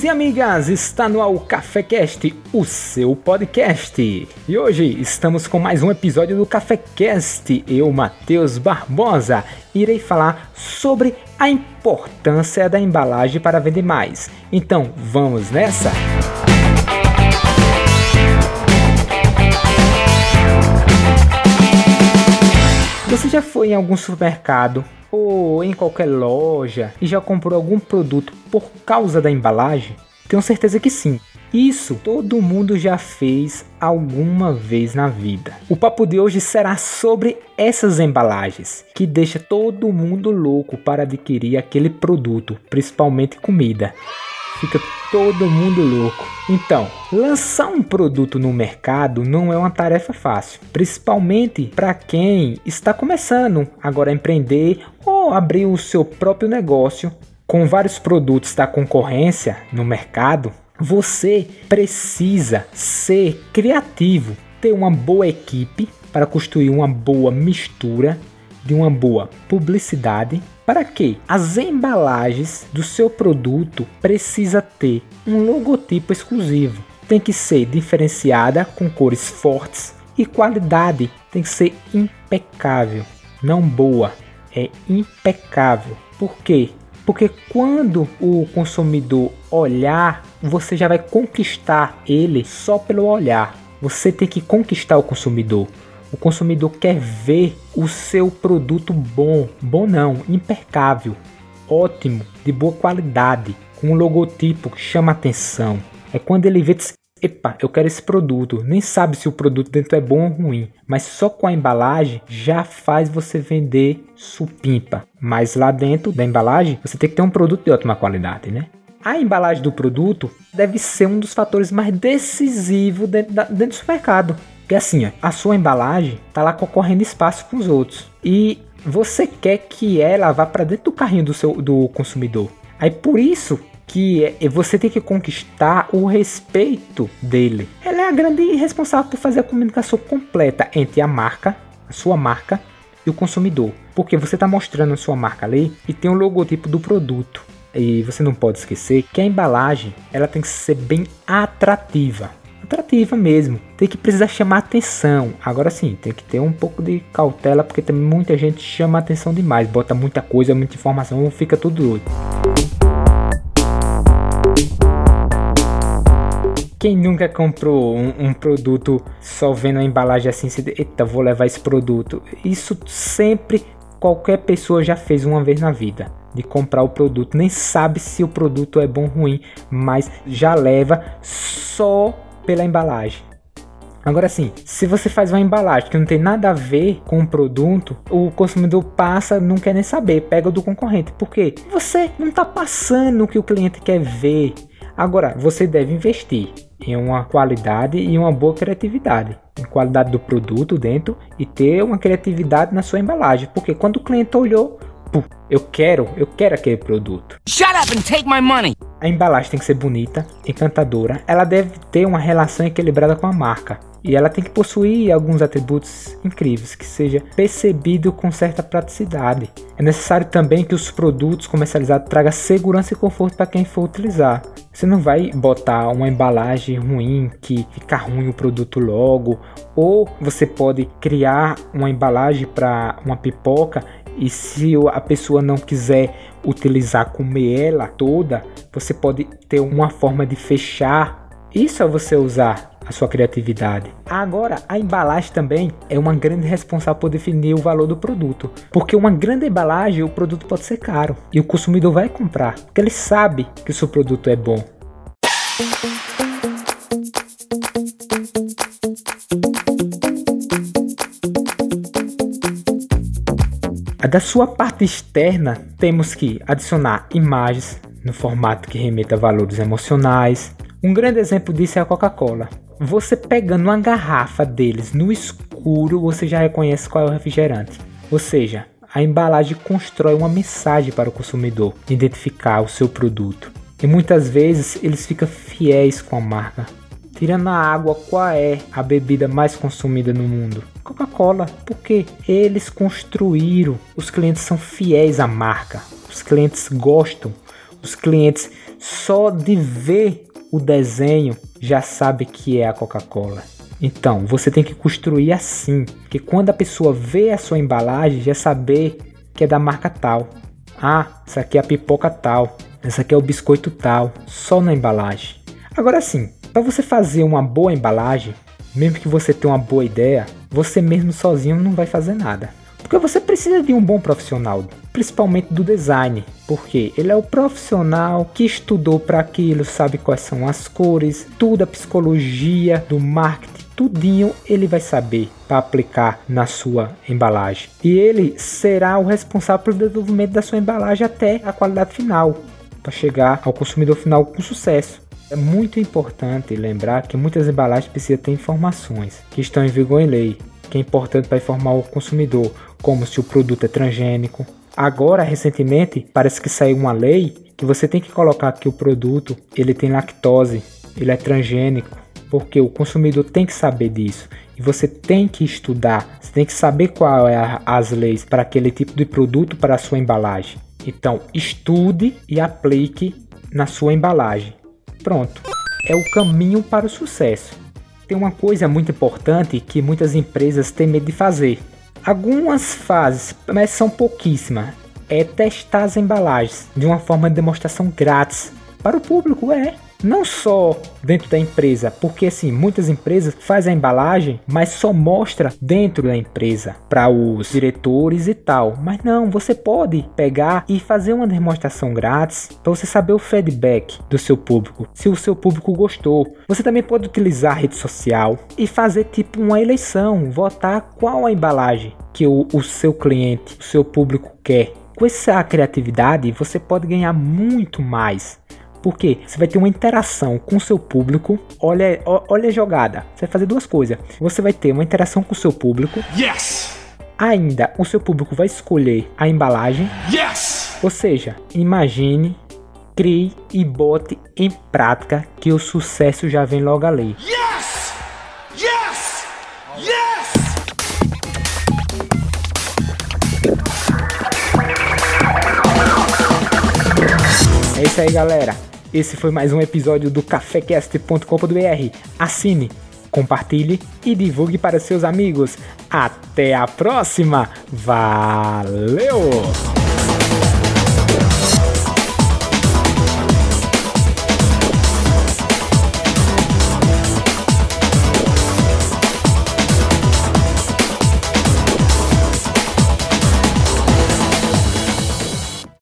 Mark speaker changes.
Speaker 1: amigos e amigas, está no ao CaféCast, o seu podcast. E hoje estamos com mais um episódio do CaféCast. Eu, Matheus Barbosa, irei falar sobre a importância da embalagem para vender mais. Então, vamos nessa? Você já foi em algum supermercado ou em qualquer loja e já comprou algum produto por causa da embalagem? Tenho certeza que sim. Isso todo mundo já fez alguma vez na vida. O papo de hoje será sobre essas embalagens que deixa todo mundo louco para adquirir aquele produto, principalmente comida fica todo mundo louco. Então, lançar um produto no mercado não é uma tarefa fácil, principalmente para quem está começando agora a empreender ou abrir o seu próprio negócio com vários produtos da concorrência no mercado. Você precisa ser criativo, ter uma boa equipe para construir uma boa mistura de uma boa publicidade para que as embalagens do seu produto precisa ter um logotipo exclusivo. Tem que ser diferenciada com cores fortes e qualidade tem que ser impecável, não boa, é impecável. Por quê? Porque quando o consumidor olhar, você já vai conquistar ele só pelo olhar. Você tem que conquistar o consumidor. O consumidor quer ver o seu produto bom, bom não, impecável, ótimo, de boa qualidade, com um logotipo que chama atenção. É quando ele vê, epa, eu quero esse produto. Nem sabe se o produto dentro é bom ou ruim, mas só com a embalagem já faz você vender supimpa. Mas lá dentro da embalagem você tem que ter um produto de ótima qualidade, né? A embalagem do produto deve ser um dos fatores mais decisivos dentro, dentro do supermercado. Porque assim, ó, a sua embalagem tá lá concorrendo espaço com os outros. E você quer que ela vá para dentro do carrinho do seu do consumidor. Aí por isso que é, você tem que conquistar o respeito dele. Ela é a grande responsável por fazer a comunicação completa entre a marca, a sua marca e o consumidor. Porque você está mostrando a sua marca ali e tem o logotipo do produto. E você não pode esquecer que a embalagem ela tem que ser bem atrativa atrativa mesmo. Tem que precisar chamar atenção. Agora sim, tem que ter um pouco de cautela, porque também muita gente chama atenção demais, bota muita coisa, muita informação, fica tudo doido. Quem nunca comprou um, um, produto só vendo a embalagem assim, se, eita, vou levar esse produto? Isso sempre qualquer pessoa já fez uma vez na vida. De comprar o produto, nem sabe se o produto é bom ou ruim, mas já leva só pela embalagem. Agora sim, se você faz uma embalagem que não tem nada a ver com o produto, o consumidor passa, não quer nem saber, pega do concorrente. Por quê? Você não está passando o que o cliente quer ver. Agora, você deve investir em uma qualidade e uma boa criatividade. Em qualidade do produto dentro e ter uma criatividade na sua embalagem. Porque quando o cliente olhou, eu quero, eu quero aquele produto. Shut up and take my money. A embalagem tem que ser bonita, encantadora. Ela deve ter uma relação equilibrada com a marca. E ela tem que possuir alguns atributos incríveis, que seja percebido com certa praticidade. É necessário também que os produtos comercializados tragam segurança e conforto para quem for utilizar. Você não vai botar uma embalagem ruim que fica ruim o produto logo, ou você pode criar uma embalagem para uma pipoca e se a pessoa não quiser utilizar, comer ela toda, você pode ter uma forma de fechar. Isso é você usar a sua criatividade. Agora, a embalagem também é uma grande responsável por definir o valor do produto, porque uma grande embalagem o produto pode ser caro e o consumidor vai comprar, porque ele sabe que o seu produto é bom. Da sua parte externa, temos que adicionar imagens no formato que remeta a valores emocionais. Um grande exemplo disso é a Coca-Cola. Você pegando uma garrafa deles no escuro, você já reconhece qual é o refrigerante. Ou seja, a embalagem constrói uma mensagem para o consumidor identificar o seu produto. E muitas vezes eles ficam fiéis com a marca. Tirando a água, qual é a bebida mais consumida no mundo? Coca-Cola, porque eles construíram. Os clientes são fiéis à marca. Os clientes gostam. Os clientes só de ver o desenho já sabe que é a Coca-Cola. Então, você tem que construir assim, que quando a pessoa vê a sua embalagem, já saber que é da marca tal. Ah, essa aqui é a pipoca tal, essa aqui é o biscoito tal, só na embalagem. Agora sim, para você fazer uma boa embalagem, mesmo que você tenha uma boa ideia, você mesmo sozinho não vai fazer nada. Porque você precisa de um bom profissional, principalmente do design, porque ele é o profissional que estudou para aquilo, sabe quais são as cores, tudo a psicologia do marketing, tudinho ele vai saber para aplicar na sua embalagem. E ele será o responsável pelo desenvolvimento da sua embalagem até a qualidade final, para chegar ao consumidor final com sucesso. É muito importante lembrar que muitas embalagens precisam ter informações que estão em vigor em lei, que é importante para informar o consumidor, como se o produto é transgênico. Agora, recentemente, parece que saiu uma lei que você tem que colocar que o produto ele tem lactose, ele é transgênico, porque o consumidor tem que saber disso. E você tem que estudar, você tem que saber qual é as leis para aquele tipo de produto para a sua embalagem. Então, estude e aplique na sua embalagem. Pronto, é o caminho para o sucesso. Tem uma coisa muito importante que muitas empresas têm medo de fazer. Algumas fases, mas são pouquíssimas, é testar as embalagens de uma forma de demonstração grátis para o público, é não só dentro da empresa, porque assim, muitas empresas fazem a embalagem, mas só mostra dentro da empresa para os diretores e tal. Mas não, você pode pegar e fazer uma demonstração grátis para você saber o feedback do seu público, se o seu público gostou. Você também pode utilizar a rede social e fazer tipo uma eleição, votar qual a embalagem que o, o seu cliente, o seu público quer. Com essa criatividade, você pode ganhar muito mais porque você vai ter uma interação com o seu público. Olha, olha a jogada. Você vai fazer duas coisas. Você vai ter uma interação com o seu público. Yes! Ainda o seu público vai escolher a embalagem. Yes! Ou seja, imagine, crie e bote em prática que o sucesso já vem logo ali. Yes! Yes! Yes! É isso aí, galera. Esse foi mais um episódio do cafecast.com.br. Assine, compartilhe e divulgue para seus amigos. Até a próxima. Valeu!